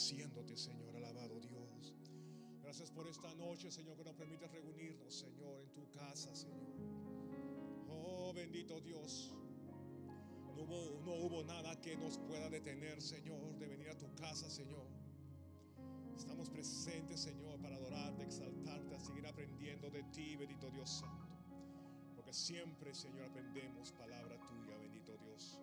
Señor, alabado Dios. Gracias por esta noche, Señor, que nos permite reunirnos, Señor, en tu casa, Señor. Oh, bendito Dios. No hubo, no hubo nada que nos pueda detener, Señor, de venir a tu casa, Señor. Estamos presentes, Señor, para adorarte, exaltarte, a seguir aprendiendo de ti, bendito Dios Santo. Porque siempre, Señor, aprendemos palabra tuya, bendito Dios.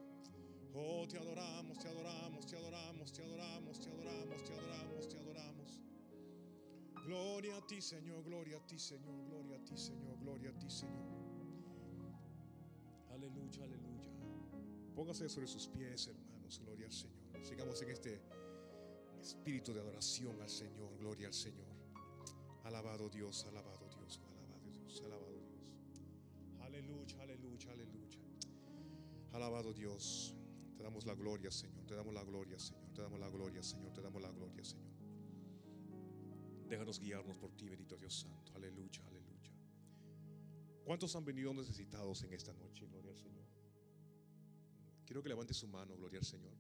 Oh, te adoramos, te adoramos, te adoramos, te adoramos, te adoramos, te adoramos, te adoramos. Gloria a ti, Señor, gloria a ti, Señor, gloria a ti, Señor, gloria a ti, Señor. Aleluya, aleluya. Póngase sobre sus pies, hermanos, gloria al Señor. Sigamos en este espíritu de adoración al Señor, gloria al Señor. Alabado Dios, alabado Dios, alabado Dios, alabado Dios. Aleluya, aleluya, aleluya. Alabado Dios. Te damos la gloria, Señor. Te damos la gloria, Señor. Te damos la gloria, Señor. Te damos la gloria, Señor. Déjanos guiarnos por ti, bendito Dios Santo. Aleluya, aleluya. ¿Cuántos han venido necesitados en esta noche? Gloria al Señor. Quiero que levante su mano, gloria al Señor.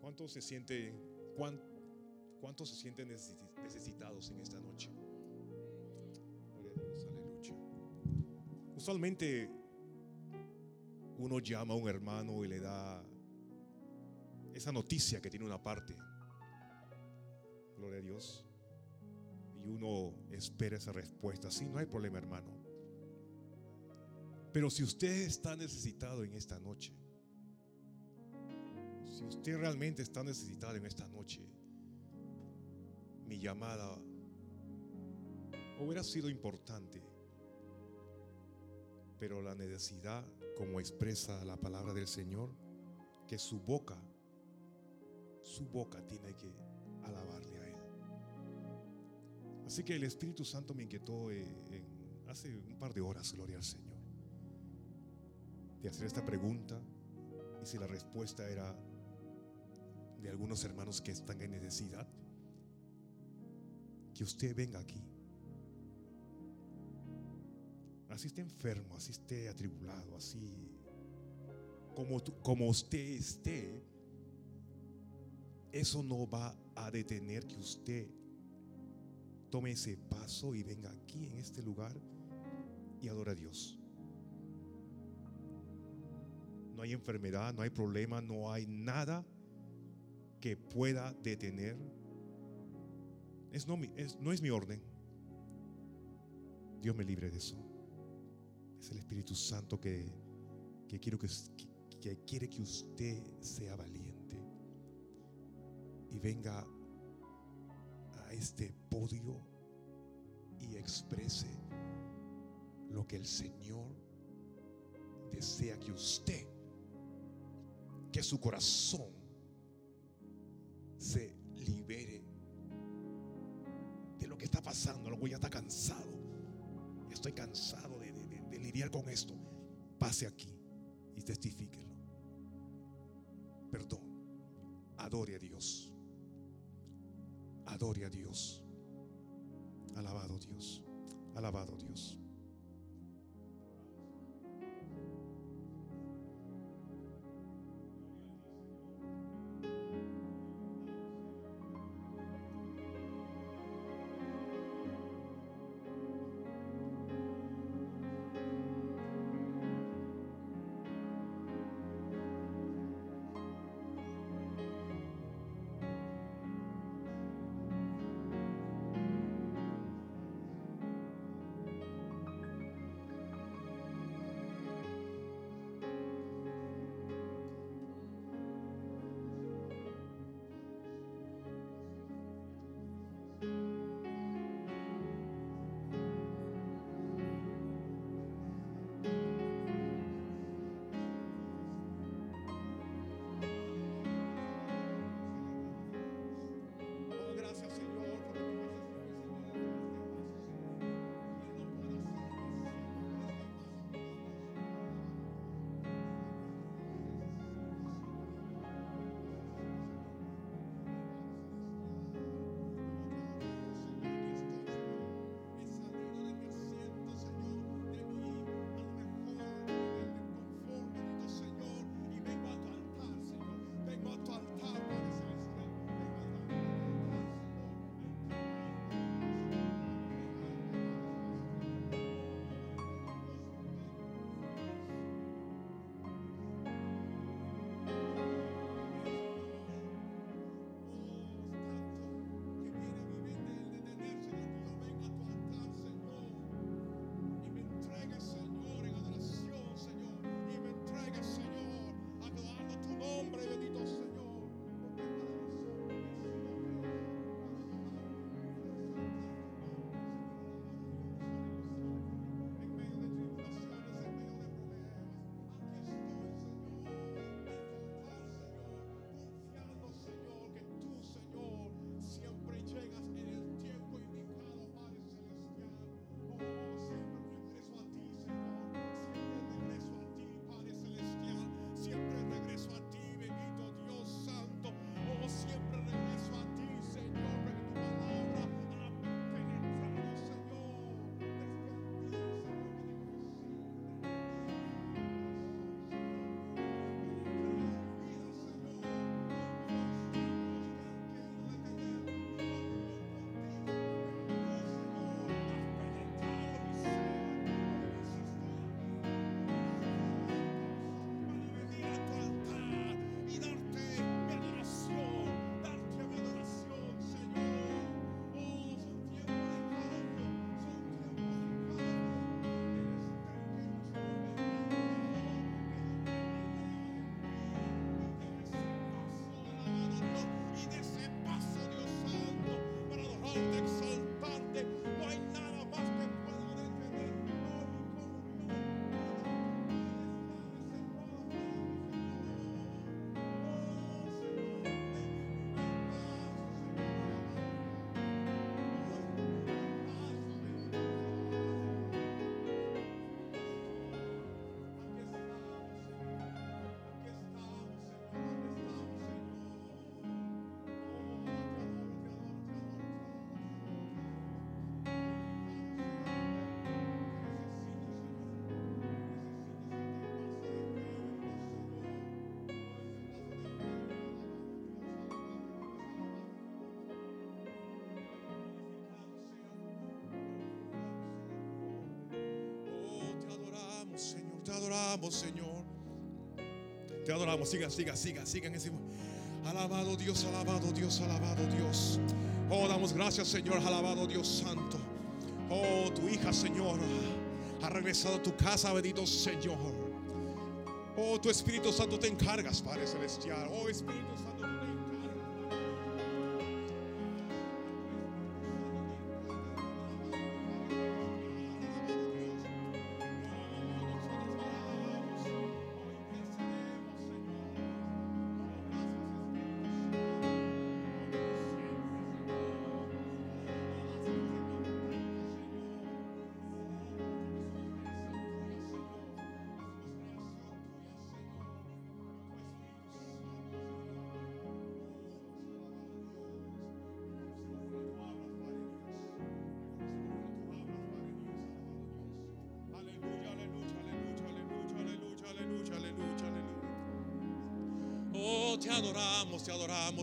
¿Cuántos se sienten, cuántos se sienten necesitados en esta noche? Gloria a Dios, aleluya. Usualmente uno llama a un hermano y le da esa noticia que tiene una parte. Gloria a Dios. Y uno espera esa respuesta. Sí, no hay problema, hermano. Pero si usted está necesitado en esta noche, si usted realmente está necesitado en esta noche, mi llamada hubiera sido importante, pero la necesidad, como expresa la palabra del Señor, que su boca su boca tiene que alabarle a Él. Así que el Espíritu Santo me inquietó eh, hace un par de horas, gloria al Señor, de hacer esta pregunta y si la respuesta era de algunos hermanos que están en necesidad, que usted venga aquí. Así esté enfermo, así esté atribulado, así como, como usted esté, eso no va a detener que usted tome ese paso y venga aquí en este lugar y adore a Dios. No hay enfermedad, no hay problema, no hay nada que pueda detener. Es no, es, no es mi orden. Dios me libre de eso. Es el Espíritu Santo que, que, quiero que, que quiere que usted sea valiente y venga a este podio y exprese lo que el Señor desea que usted, que su corazón se libere de lo que está pasando. Luego ya está cansado. Estoy cansado de, de lidiar con esto. Pase aquí y testifíquelo. Perdón. Adore a Dios. Adore a Dios. Alabado Dios. Alabado Dios. Adoramos, Señor. Te adoramos. Siga, siga, siga, sigan encima. Alabado Dios, alabado Dios, alabado Dios. Oh, damos gracias, Señor. Alabado Dios Santo. Oh, tu hija, Señor, ha regresado a tu casa, bendito Señor. Oh, tu Espíritu Santo te encargas, Padre Celestial. Oh, Espíritu Santo,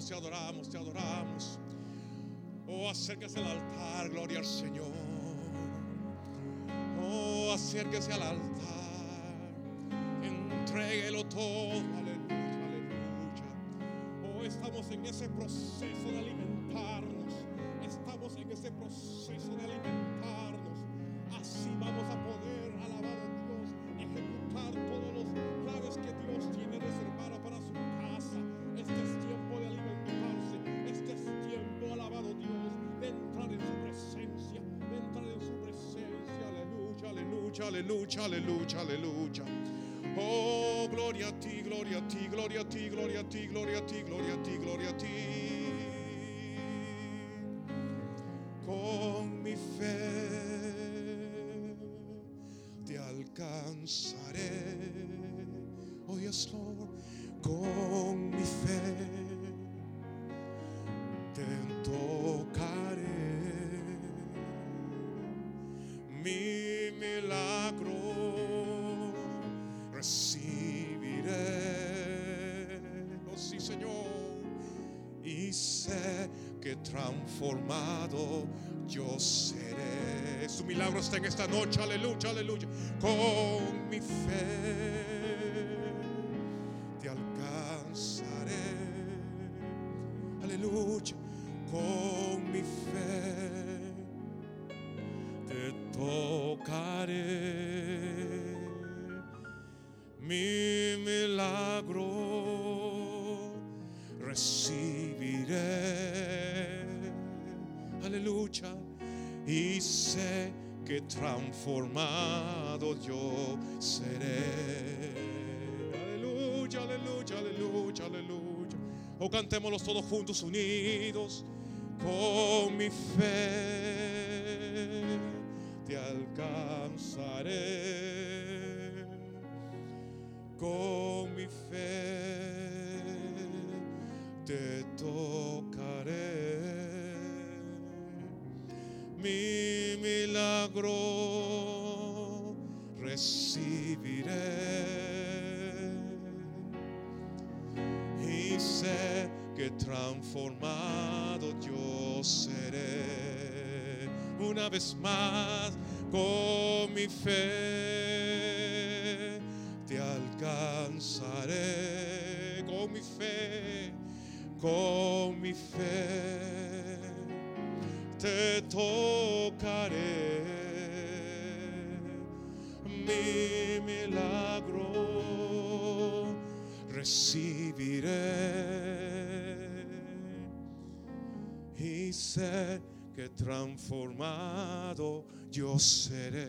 te adoramos, te adoramos. Oh, acérquese al altar, gloria al Señor. Oh, acérquese al altar. Aleluya, aleluya, aleluya. Oh, gloria a ti, gloria a ti, gloria a ti, gloria a ti, gloria a ti, gloria a ti, gloria a ti. Mi milagro recibiré. Oh, sí, Señor y sé que transformado yo seré. Su milagro está en esta noche, aleluya, aleluya. Con mi fe O cantémoslos todos juntos, unidos. Con mi fe te alcanzaré con mi fe te tocaré. Mi milagro recibiré. Que transformado yo seré. Una vez más, con mi fe te alcanzaré con mi fe, con mi fe te tocaré. Mi milagro recibiré y sé que transformado yo seré.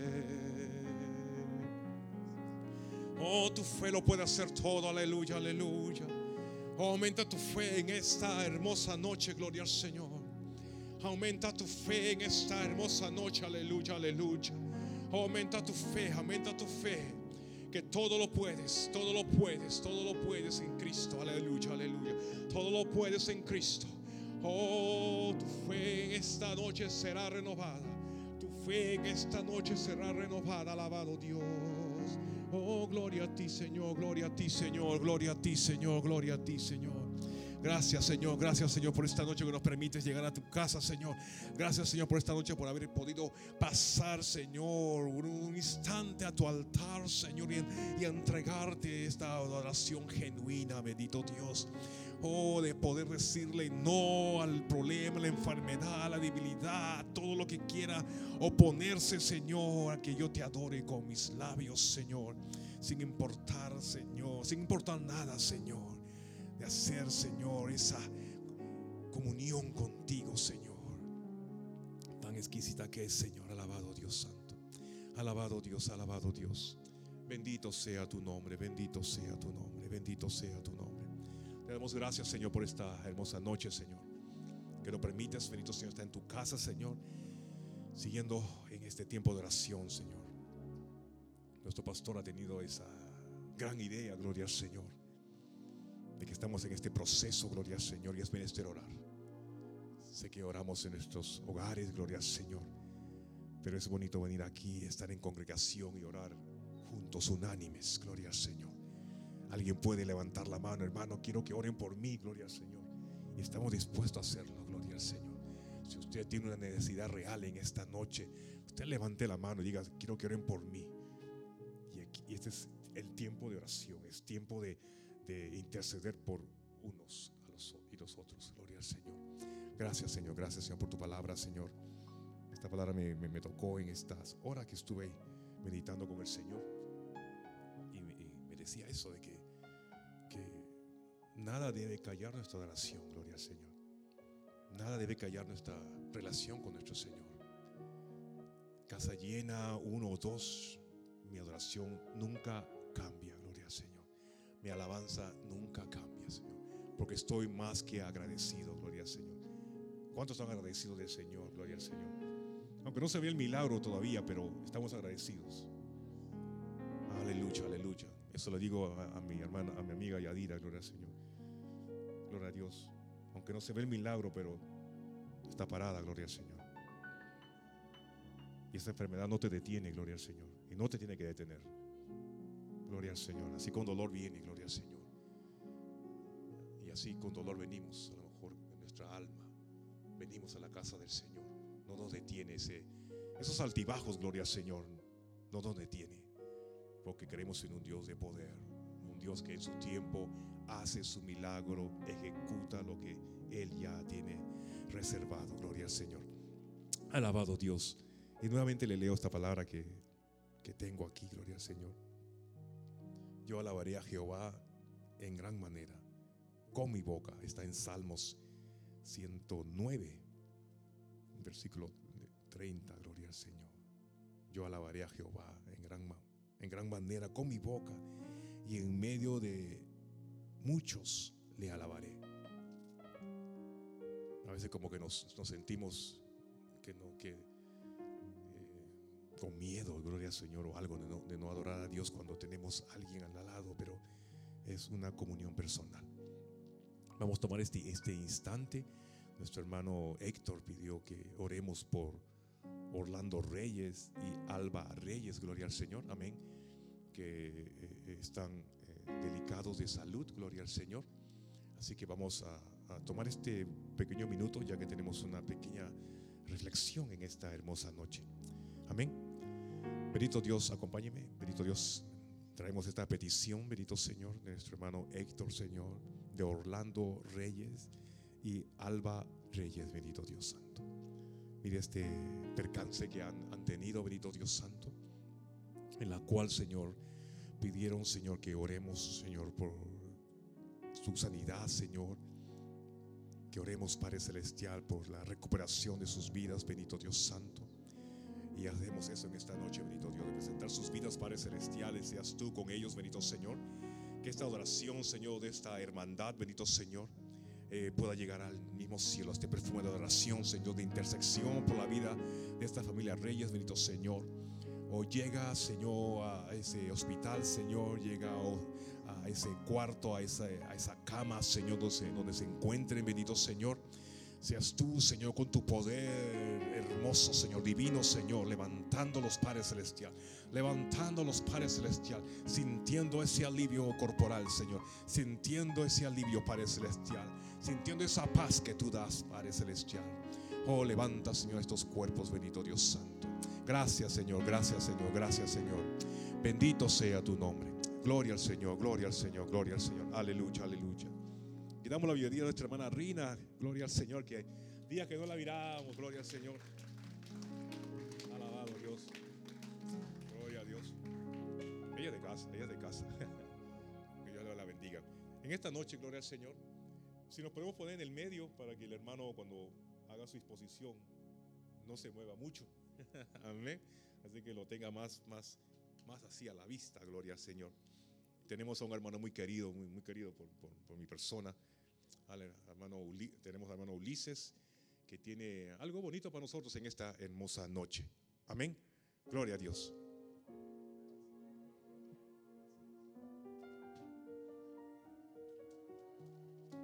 Oh, tu fe lo puede hacer todo, aleluya, aleluya. aumenta tu fe en esta hermosa noche, gloria al Señor. Aumenta tu fe en esta hermosa noche, aleluya, aleluya. Aumenta tu fe, aumenta tu fe. Que todo lo puedes, todo lo puedes, todo lo puedes en Cristo, aleluya, aleluya. Todo lo puedes en Cristo. Oh, tu fe en esta noche será renovada. Tu fe en esta noche será renovada, alabado Dios. Oh, gloria a ti, Señor, gloria a ti, Señor, gloria a ti, Señor, gloria a ti, Señor. Gracias, Señor. Gracias, Señor, por esta noche que nos permites llegar a tu casa, Señor. Gracias, Señor, por esta noche, por haber podido pasar, Señor, un instante a tu altar, Señor, y, entregarte esta adoración genuina, bendito Dios. Oh, de poder decirle no al problema, la enfermedad, la debilidad, todo lo que quiera oponerse, Señor, a que yo te adore con mis labios, Señor. Sin importar, Señor, sin importar nada, Señor. De hacer, Señor, esa comunión contigo, Señor. Tan exquisita que es, Señor. Alabado Dios Santo. Alabado Dios, alabado Dios. Bendito sea tu nombre, bendito sea tu nombre, bendito sea tu nombre. Te damos gracias, Señor, por esta hermosa noche, Señor. Que lo permites, bendito Señor, está en tu casa, Señor, siguiendo en este tiempo de oración, Señor. Nuestro pastor ha tenido esa gran idea, gloria al Señor, de que estamos en este proceso, gloria al Señor, y es menester orar. Sé que oramos en nuestros hogares, gloria al Señor, pero es bonito venir aquí, estar en congregación y orar juntos, unánimes, gloria al Señor. Alguien puede levantar la mano, hermano, quiero que oren por mí, gloria al Señor. Y estamos dispuestos a hacerlo, gloria al Señor. Si usted tiene una necesidad real en esta noche, usted levante la mano y diga, quiero que oren por mí. Y, este es el tiempo de oración, es tiempo de, interceder por unos y los otros, gloria al Señor. Gracias, Señor, gracias, Señor, por tu palabra, Señor. Esta palabra me, tocó en estas horas que estuve meditando con el Señor. Y me, decía eso de que Nada debe callar nuestra adoración, gloria al Señor. Nada debe callar nuestra relación con nuestro Señor. Casa llena, uno o dos, mi adoración nunca cambia. Mi alabanza nunca cambia, Señor. Porque estoy más que agradecido, gloria al Señor. ¿Cuántos están agradecidos del Señor, gloria al Señor? Aunque no se ve el milagro todavía, pero estamos agradecidos. Aleluya, aleluya. Eso le digo a, a mi hermana, a mi amiga Yadira, gloria al Señor. Gloria a Dios. Aunque no se ve el milagro, pero está parada, gloria al Señor. Y esa enfermedad no te detiene, gloria al Señor. Y no te tiene que detener. Gloria al Señor. Así con dolor viene, gloria al Señor. Y así con dolor venimos, a lo mejor en nuestra alma. Venimos a la casa del Señor. No nos detiene ese, esos altibajos, gloria al Señor. No nos detiene. Porque creemos en un Dios de poder. Un Dios que en su tiempo hace su milagro, ejecuta lo que Él ya tiene reservado. Gloria al Señor. Alabado Dios. Y nuevamente le leo esta palabra que, que tengo aquí, gloria al Señor. Yo alabaré a Jehová en gran manera, con mi boca. Está en Salmos 109, versículo 30, gloria al Señor. Yo alabaré a Jehová en gran, en gran manera, con mi boca y en medio de muchos le alabaré. A veces como que nos, sentimos que no, que eh, con miedo, gloria al Señor, o algo de no, adorar a Dios cuando tenemos a alguien al lado, pero es una comunión personal. Vamos a tomar este, este instante. Nuestro hermano Héctor pidió que oremos por Orlando Reyes y Alba Reyes, gloria al Señor, amén, que eh, están delicados de salud, gloria al Señor. Así que vamos a, tomar este pequeño minuto ya que tenemos una pequeña reflexión en esta hermosa noche. Amén. Bendito Dios, acompáñeme. Bendito Dios, traemos esta petición, bendito Señor, de nuestro hermano Héctor, Señor, de Orlando Reyes y Alba Reyes, bendito Dios Santo. Mire este percance que han, han tenido, bendito Dios Santo, en la cual, Señor, pidieron, Señor, que oremos, Señor, por su sanidad, Señor. Que oremos, Padre Celestial, por la recuperación de sus vidas, bendito Dios Santo. Y hacemos eso en esta noche, bendito Dios, de presentar sus vidas, Padre Celestiales, seas tú con ellos, bendito Señor. Que esta adoración, Señor, de esta hermandad, bendito Señor, eh, pueda llegar al mismo cielo, este perfume de adoración, Señor, de intersección por la vida de esta familia Reyes, bendito Señor. O llega, Señor, a ese hospital, Señor, llega a ese cuarto, a esa, a esa cama, Señor, donde, donde se encuentren, bendito Señor. Seas tú, Señor, con tu poder Señor, divino, Señor, levantando los pares celestial, levantando los pares celestial, sintiendo ese alivio corporal, Señor, sintiendo ese alivio, Padre celestial, sintiendo esa paz que tú das, Padre celestial. Oh, levanta, Señor, estos cuerpos, bendito Dios Santo. Gracias, Señor, gracias, Señor, gracias, Señor. Bendito sea tu nombre. Gloria al Señor, gloria al Señor, gloria al Señor. Aleluya, aleluya. Y damos la bienvenida a nuestra hermana Rina. Gloria al Señor, que día que no la miramos, gloria al Señor. Gloria a Dios. Ella es de casa, ella es de casa. que Dios la bendiga. En esta noche, gloria al Señor. Si nos podemos poner en el medio para que el hermano cuando haga su exposición no se mueva mucho. Amén. Así que lo tenga más, más, más así a la vista, gloria al Señor. Tenemos a un hermano muy querido, muy, muy querido por, por, mi persona. hermano, tenemos al hermano Ulises, que tiene algo bonito para nosotros en esta hermosa noche. Amén. Gloria a Dios.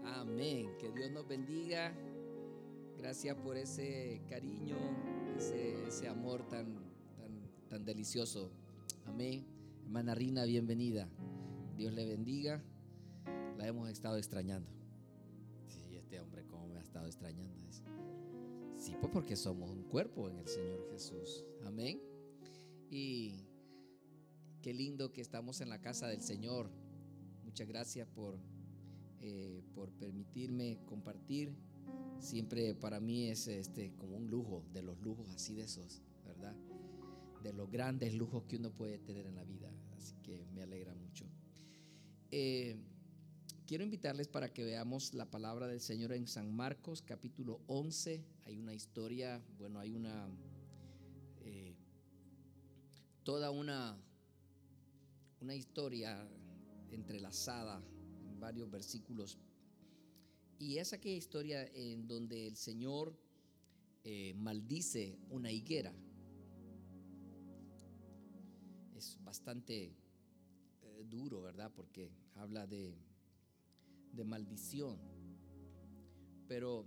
Amén. Que Dios nos bendiga. Gracias por ese cariño, ese, amor tan, tan, tan delicioso. Amén. Hermana Rina, bienvenida. Dios le bendiga. La hemos estado extrañando. Sí, este hombre, ¿cómo me ha estado extrañando? Sí, pues porque somos un cuerpo en el Señor Jesús. Amén. Y qué lindo que estamos en la casa del Señor. Muchas gracias por, eh, por permitirme compartir. Siempre para mí es este, como un lujo, de los lujos así de esos, ¿verdad? De los grandes lujos que uno puede tener en la vida. Así que me alegra mucho. Eh, quiero invitarles para que veamos la palabra del Señor en San Marcos capítulo 11. Hay una historia, bueno, hay una, toda una, una historia entrelazada en varios versículos. Y es aquella historia en donde el Señor eh, maldice una higuera. Es bastante duro, ¿verdad? Porque habla de, de maldición. Pero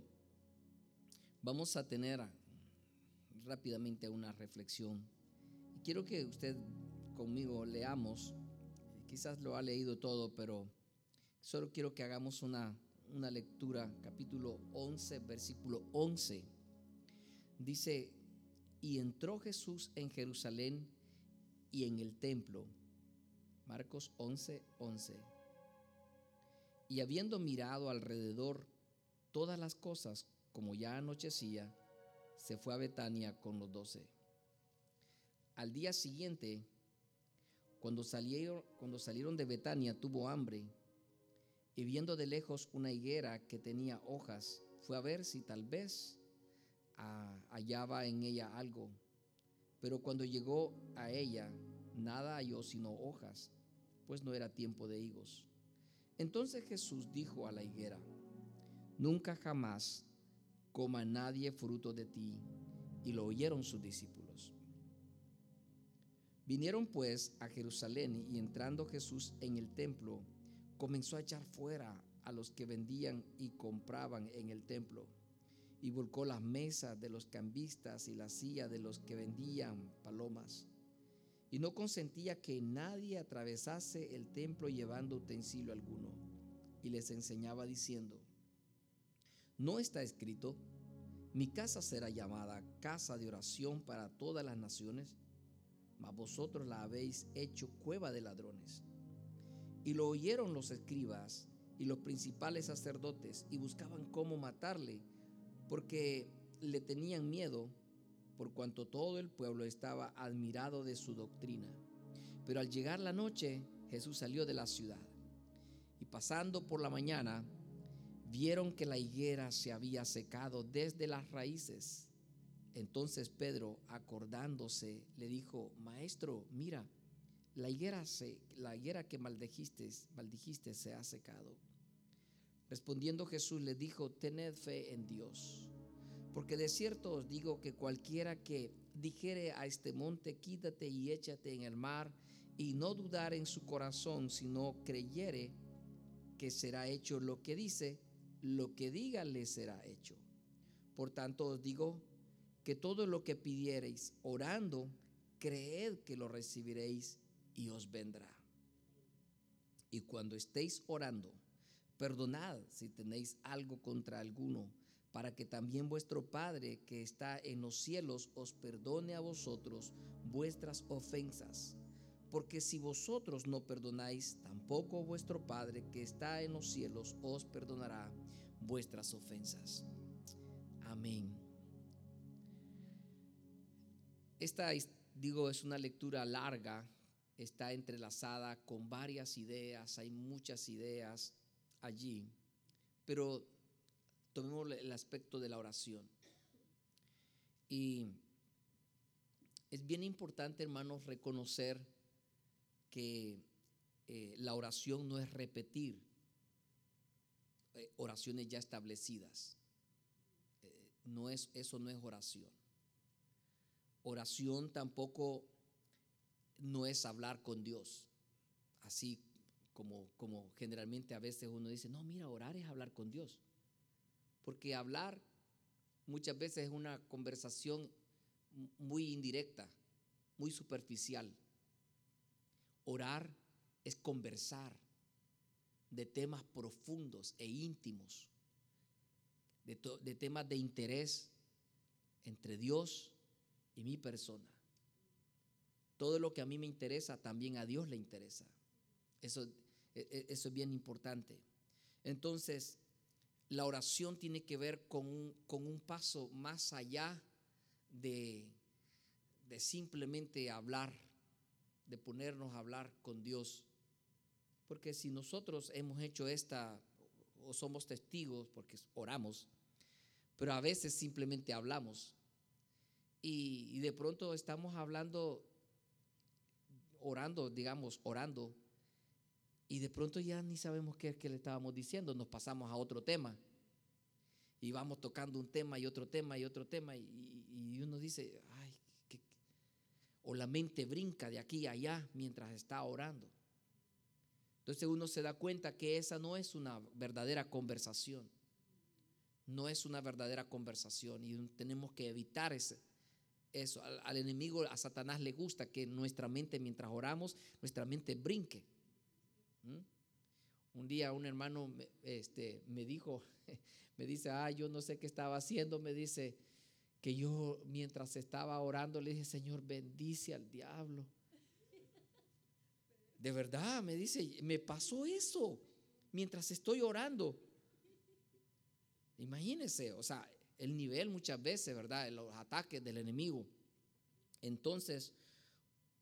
vamos a tener rápidamente una reflexión. Quiero que usted conmigo leamos, quizás lo ha leído todo, pero solo quiero que hagamos una, una lectura, capítulo 11, versículo 11. Dice, y entró Jesús en Jerusalén y en el templo Marcos 11, 11. Y habiendo mirado alrededor todas las cosas, como ya anochecía, se fue a Betania con los doce. Al día siguiente, cuando salieron, cuando salieron de Betania, tuvo hambre, y viendo de lejos una higuera que tenía hojas, fue a ver si tal vez ah, hallaba en ella algo. Pero cuando llegó a ella, nada halló sino hojas pues no era tiempo de higos. Entonces Jesús dijo a la higuera, nunca jamás coma nadie fruto de ti. Y lo oyeron sus discípulos. Vinieron pues a Jerusalén y entrando Jesús en el templo, comenzó a echar fuera a los que vendían y compraban en el templo, y volcó las mesas de los cambistas y la silla de los que vendían palomas y no consentía que nadie atravesase el templo llevando utensilio alguno. Y les enseñaba diciendo, no está escrito, mi casa será llamada casa de oración para todas las naciones, mas vosotros la habéis hecho cueva de ladrones. Y lo oyeron los escribas y los principales sacerdotes y buscaban cómo matarle, porque le tenían miedo por cuanto todo el pueblo estaba admirado de su doctrina. Pero al llegar la noche, Jesús salió de la ciudad y pasando por la mañana, vieron que la higuera se había secado desde las raíces. Entonces Pedro, acordándose, le dijo, Maestro, mira, la higuera, que maldijiste, maldijiste se ha secado. Respondiendo Jesús le dijo, tened fe en Dios, porque de cierto os digo que cualquiera que dijere a este monte, quítate y échate en el mar, y no dudar en su corazón, sino creyere que será hecho lo que dice, lo que diga le será hecho. Por tanto os digo que todo lo que pidiereis orando, creed que lo recibiréis y os vendrá. Y cuando estéis orando, perdonad si tenéis algo contra alguno, para que también vuestro Padre que está en los cielos os perdone a vosotros vuestras ofensas. Porque si vosotros no perdonáis, tampoco vuestro Padre que está en los cielos os perdonará vuestras ofensas. Amén. Esta, digo, es una lectura larga, está entrelazada con varias ideas, hay muchas ideas allí, pero tomemos el aspecto de la oración. Y es bien importante, hermanos, reconocer que eh, la oración no es repetir eh, oraciones ya establecidas. Eh, no es, eso no es oración. Oración tampoco no es hablar con Dios, así como, como generalmente a veces uno dice, no, mira, orar es hablar con Dios. Porque hablar muchas veces es una conversación muy indirecta, muy superficial. Orar es conversar de temas profundos e íntimos, de, de temas de interés entre Dios y mi persona. Todo lo que a mí me interesa, también a Dios le interesa. Eso, e, e, eso es bien importante. Entonces, la oración tiene que ver con un, con un paso más allá de, de simplemente hablar, de ponernos a hablar con Dios porque si nosotros hemos hecho esta, o somos testigos, porque oramos, pero a veces simplemente hablamos. Y, de pronto estamos hablando, orando, digamos, orando, y de pronto ya ni sabemos qué es que le estábamos diciendo, nos pasamos a otro tema. Y vamos tocando un tema y otro tema y otro tema, y, uno dice, ay, o la mente brinca de aquí a allá mientras está orando. Entonces uno se da cuenta que esa no es una verdadera conversación. No es una verdadera conversación y tenemos que evitar ese, eso. Al, enemigo, a Satanás le gusta que nuestra mente, mientras oramos, nuestra mente brinque. ¿Mm? Un día un hermano este, me dijo, me dice, ah, yo no sé qué estaba haciendo, me dice que yo mientras estaba orando le dije, Señor, bendice al diablo. De verdad, me dice, me pasó eso mientras estoy orando. Imagínense, o sea, el nivel muchas veces, ¿verdad? Los ataques del enemigo. Entonces,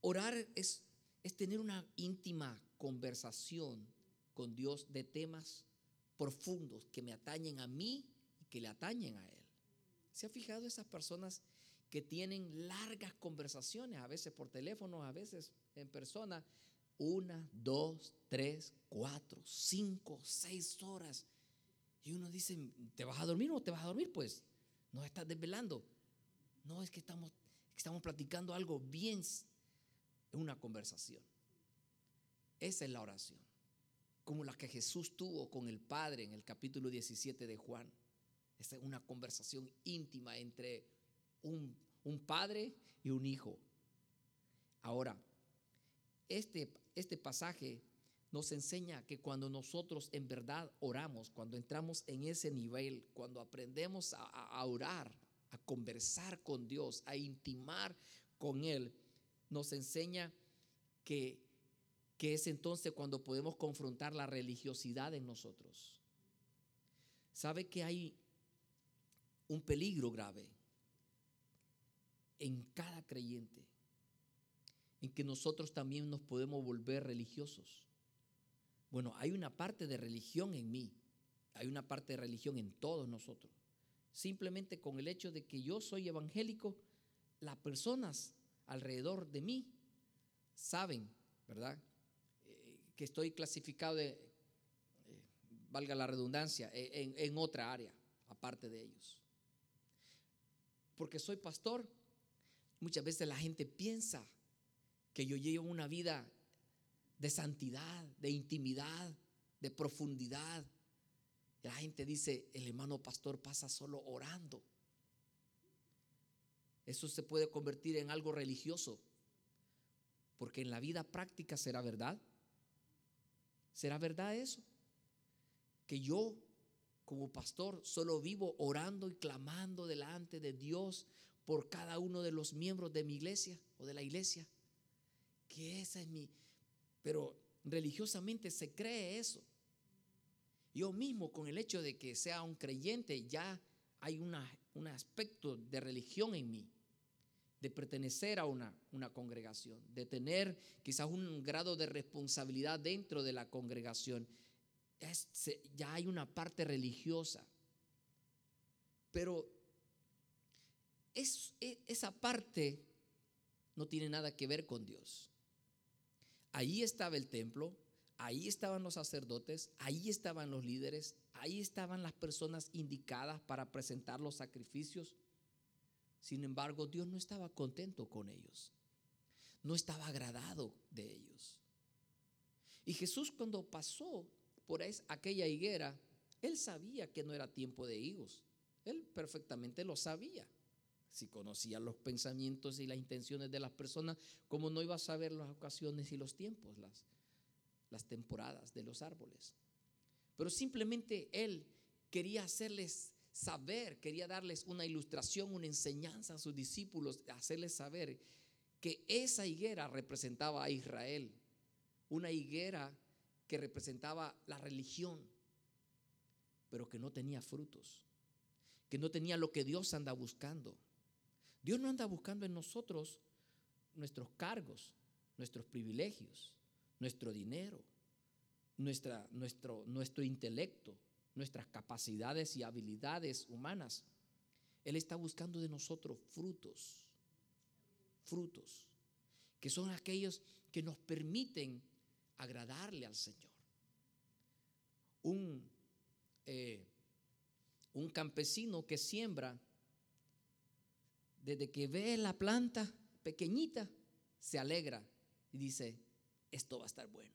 orar es, es tener una íntima conversación con Dios de temas profundos que me atañen a mí y que le atañen a Él. ¿Se ha fijado esas personas que tienen largas conversaciones, a veces por teléfono, a veces en persona, una, dos, tres, cuatro, cinco, seis horas. Y uno dice, ¿te vas a dormir o te vas a dormir? Pues no estás desvelando. No, es que estamos, estamos platicando algo bien, una conversación. Esa es la oración, como la que Jesús tuvo con el Padre en el capítulo 17 de Juan. Esa es una conversación íntima entre un, un padre y un hijo. Ahora, este, este pasaje nos enseña que cuando nosotros en verdad oramos, cuando entramos en ese nivel, cuando aprendemos a, orar, a conversar con Dios, a intimar con Él, nos enseña que, que es entonces cuando podemos confrontar la religiosidad en nosotros. ¿Sabe que hay un peligro grave en cada creyente? en que nosotros también nos podemos volver religiosos. Bueno, hay una parte de religión en mí, Hay una parte de religión en todos nosotros. Simplemente con el hecho de que yo soy evangélico, las personas alrededor de mí saben, ¿verdad? Eh, que estoy clasificado de, eh, valga la redundancia, e, en, en otra área, aparte de ellos. Porque soy pastor, muchas veces la gente piensa que yo llevo una vida de santidad, de intimidad, de profundidad. La gente dice, el hermano pastor pasa solo orando. Eso se puede convertir en algo religioso, porque en la vida práctica será verdad. ¿Será verdad eso? Que yo como pastor solo vivo orando y clamando delante de Dios por cada uno de los miembros de mi iglesia o de la iglesia. Que esa es mi... Pero religiosamente se cree eso. Yo mismo con el hecho de que sea un creyente ya hay un aspecto de religión en mí, de pertenecer a una, congregación, de tener quizás un grado de responsabilidad dentro de la congregación. ya hay una parte religiosa. Pero e, esa parte no tiene nada que ver con Dios. Ahí estaba el templo, ahí estaban los sacerdotes, ahí estaban los líderes, ahí estaban las personas indicadas para presentar los sacrificios. Sin embargo, Dios no estaba contento con ellos, no estaba agradado de ellos. Y Jesús cuando pasó por aquella higuera, él sabía que no era tiempo de higos, él perfectamente lo sabía. Si conocía los pensamientos y las intenciones de las personas, ¿cómo no iba a saber las ocasiones y los tiempos, las, las temporadas de los árboles? Pero simplemente Él quería hacerles saber, quería darles una ilustración, una enseñanza a sus discípulos, hacerles saber que esa higuera representaba a Israel, una higuera que representaba la religión, pero que no tenía frutos, que no tenía lo que Dios anda buscando. Dios no anda buscando en nosotros nuestros cargos, nuestros privilegios, nuestro dinero, nuestra, nuestro, nuestro intelecto, nuestras capacidades y habilidades humanas. Él está buscando de nosotros frutos, frutos, que son aquellos que nos permiten agradarle al Señor. Un, eh, un campesino que siembra desde que ve la planta pequeñita, se alegra y dice, esto va a estar bueno.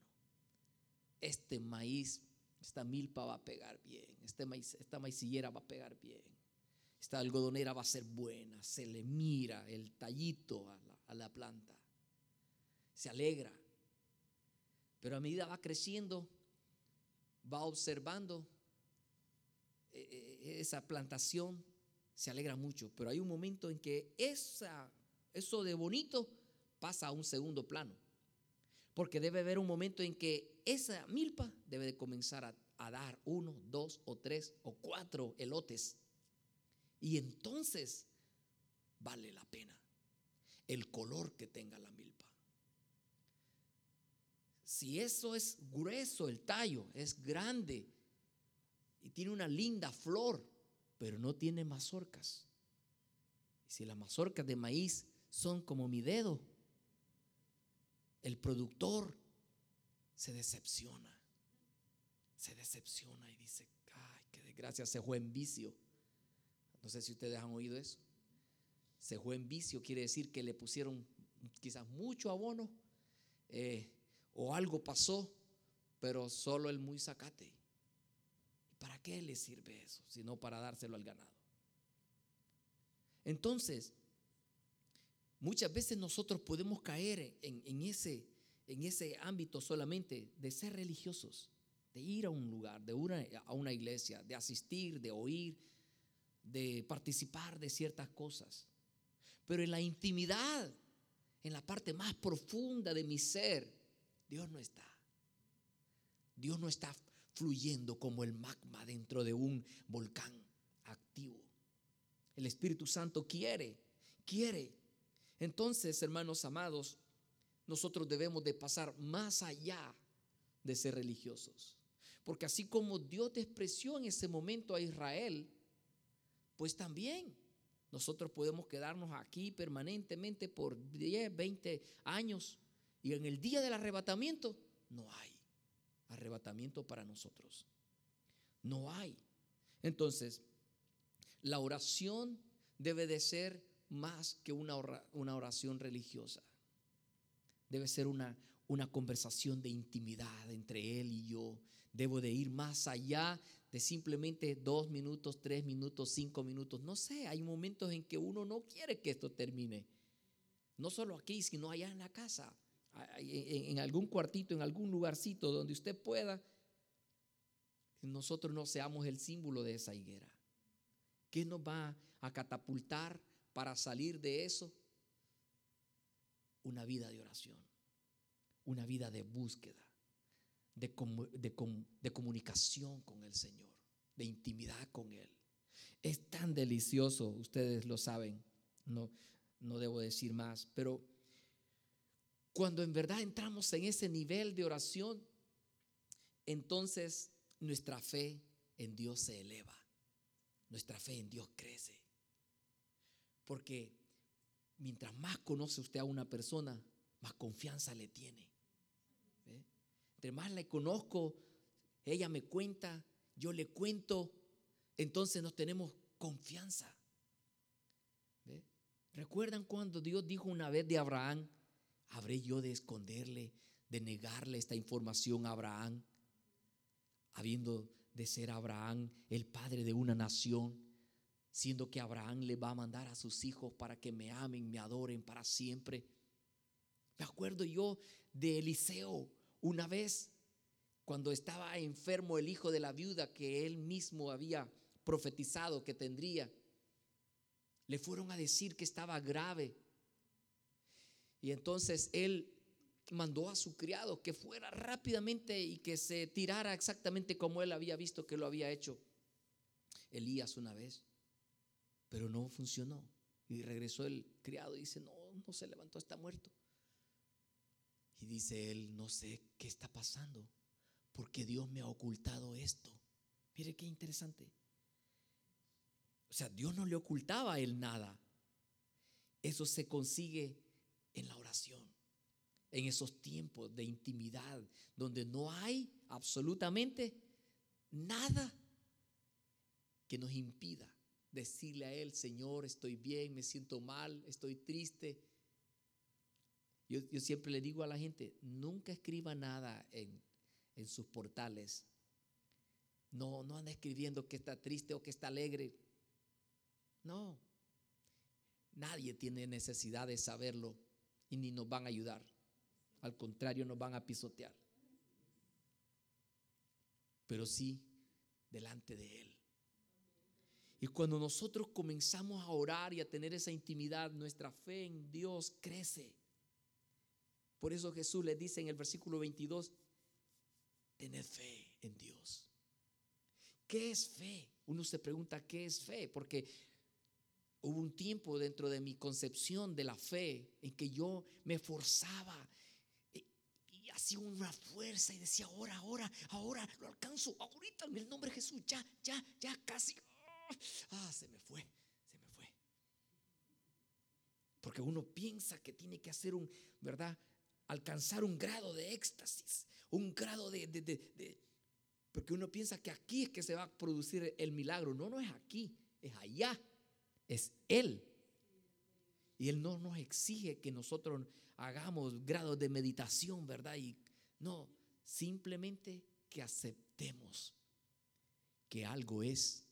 Este maíz, esta milpa va a pegar bien, este maíz, esta maicillera va a pegar bien, esta algodonera va a ser buena, se le mira el tallito a la, a la planta, se alegra. Pero a medida va creciendo, va observando eh, eh, esa plantación se alegra mucho, pero hay un momento en que esa, eso de bonito pasa a un segundo plano. Porque debe haber un momento en que esa milpa debe de comenzar a, a dar uno, dos o tres o cuatro elotes. Y entonces vale la pena el color que tenga la milpa. Si eso es grueso, el tallo es grande y tiene una linda flor, pero no tiene mazorcas. Si las mazorcas de maíz son como mi dedo, el productor se decepciona. Se decepciona y dice, ay, qué desgracia, se fue en vicio. No sé si ustedes han oído eso. Se fue en vicio, quiere decir que le pusieron quizás mucho abono eh, o algo pasó, pero solo el muy zacate. ¿Para qué le sirve eso? Sino para dárselo al ganado. Entonces, muchas veces nosotros podemos caer en, ese, en ese ámbito solamente de ser religiosos, de ir a un lugar, de ir a una iglesia, de asistir, de oír, de participar de ciertas cosas. Pero en la intimidad, en la parte más profunda de mi ser, Dios no está. Dios no está fluyendo como el magma dentro de un volcán activo. El Espíritu Santo quiere, quiere. Entonces, hermanos amados, nosotros debemos de pasar más allá de ser religiosos. Porque así como Dios despreció en ese momento a Israel, pues también nosotros podemos quedarnos aquí permanentemente por 10, 20 años y en el día del arrebatamiento no hay arrebatamiento para nosotros. No hay. Entonces, la oración debe de ser más que una oración religiosa. Debe ser una, una conversación de intimidad entre Él y yo. Debo de ir más allá de simplemente dos minutos, tres minutos, cinco minutos. No sé, hay momentos en que uno no quiere que esto termine. No solo aquí, sino allá en la casa, en algún cuartito, en algún lugarcito donde usted pueda. Nosotros no seamos el símbolo de esa higuera. ¿Qué nos va a catapultar para salir de eso? Una vida de oración, una vida de búsqueda, de, de, comunicación con el Señor, de intimidad con Él. Es tan delicioso, ustedes lo saben, no, no debo decir más, pero cuando en verdad entramos en ese nivel de oración, entonces nuestra fe en Dios se eleva nuestra fe en Dios crece. Porque mientras más conoce usted a una persona, más confianza le tiene. Entre más la conozco, ella me cuenta, yo le cuento, entonces nos tenemos confianza. ¿Recuerdan cuando Dios dijo una vez de Abraham, habré yo de esconderle, de negarle esta información a Abraham, habiendo de ser Abraham el padre de una nación, siendo que Abraham le va a mandar a sus hijos para que me amen, me adoren para siempre. Me acuerdo yo de Eliseo una vez, cuando estaba enfermo el hijo de la viuda que él mismo había profetizado que tendría. Le fueron a decir que estaba grave. Y entonces él mandó a su criado que fuera rápidamente y que se tirara exactamente como él había visto que lo había hecho Elías una vez. Pero no funcionó. Y regresó el criado y dice, no, no se levantó, está muerto. Y dice él, no sé qué está pasando, porque Dios me ha ocultado esto. Mire qué interesante. O sea, Dios no le ocultaba a él nada. Eso se consigue en la oración en esos tiempos de intimidad donde no hay absolutamente nada que nos impida decirle a Él, Señor, estoy bien, me siento mal, estoy triste. Yo, siempre le digo a la gente, nunca escriba nada en, en sus portales. No, no anda escribiendo que está triste o que está alegre. No, nadie tiene necesidad de saberlo y ni nos van a ayudar. Al contrario, nos van a pisotear. Pero sí delante de Él. Y cuando nosotros comenzamos a orar y a tener esa intimidad, nuestra fe en Dios crece. Por eso Jesús le dice en el versículo 22, tened fe en Dios. ¿Qué es fe? Uno se pregunta, ¿qué es fe? Porque hubo un tiempo dentro de mi concepción de la fe en que yo me forzaba hacía una fuerza y decía, ahora, ahora, ahora, lo alcanzo, ahorita en el nombre de Jesús, ya, ya, ya, casi. Ah, se me fue, se me fue. Porque uno piensa que tiene que hacer un, ¿verdad? Alcanzar un grado de éxtasis, un grado de, de, de porque uno piensa que aquí es que se va a producir el milagro. No, no es aquí, es allá, es Él. Y Él no nos exige que nosotros hagamos grados de meditación, ¿verdad? Y no, simplemente que aceptemos que algo es,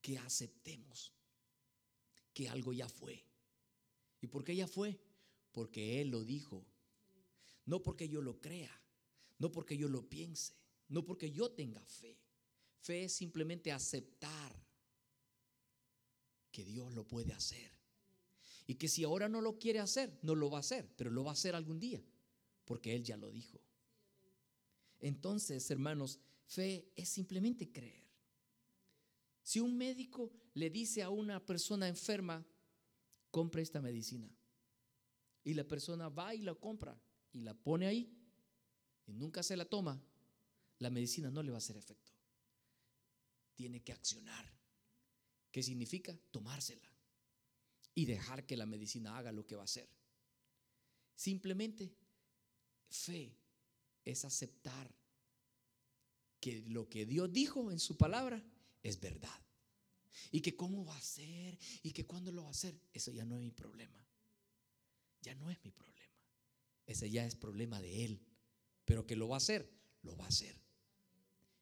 que aceptemos que algo ya fue. ¿Y por qué ya fue? Porque Él lo dijo. No porque yo lo crea, no porque yo lo piense, no porque yo tenga fe. Fe es simplemente aceptar que Dios lo puede hacer. Y que si ahora no lo quiere hacer, no lo va a hacer, pero lo va a hacer algún día, porque Él ya lo dijo. Entonces, hermanos, fe es simplemente creer. Si un médico le dice a una persona enferma, compre esta medicina, y la persona va y la compra y la pone ahí, y nunca se la toma, la medicina no le va a hacer efecto. Tiene que accionar. ¿Qué significa? Tomársela y dejar que la medicina haga lo que va a hacer. Simplemente fe es aceptar que lo que Dios dijo en su palabra es verdad. Y que cómo va a ser y que cuándo lo va a hacer, eso ya no es mi problema. Ya no es mi problema. Ese ya es problema de Él. Pero que lo va a hacer, lo va a hacer.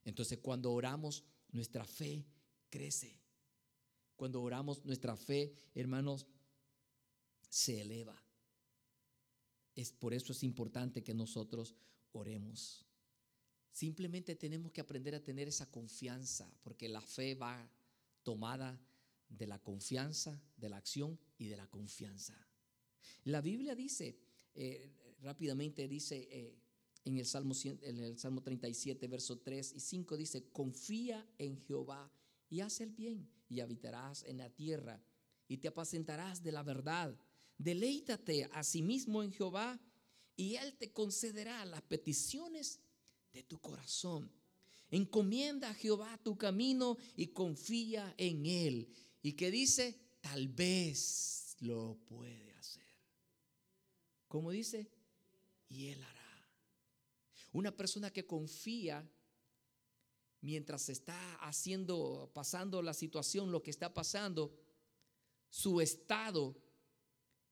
Entonces cuando oramos, nuestra fe crece. Cuando oramos, nuestra fe, hermanos, se eleva. Es por eso es importante que nosotros oremos. Simplemente tenemos que aprender a tener esa confianza, porque la fe va tomada de la confianza, de la acción y de la confianza. La Biblia dice, eh, rápidamente dice eh, en, el Salmo, en el Salmo 37, verso 3 y 5, dice, confía en Jehová y haz el bien y habitarás en la tierra y te apacentarás de la verdad. Deleítate a sí mismo en Jehová y Él te concederá las peticiones de tu corazón. Encomienda a Jehová tu camino y confía en Él. Y que dice, tal vez lo puede hacer. Como dice, y Él hará. Una persona que confía mientras está haciendo, pasando la situación, lo que está pasando, su estado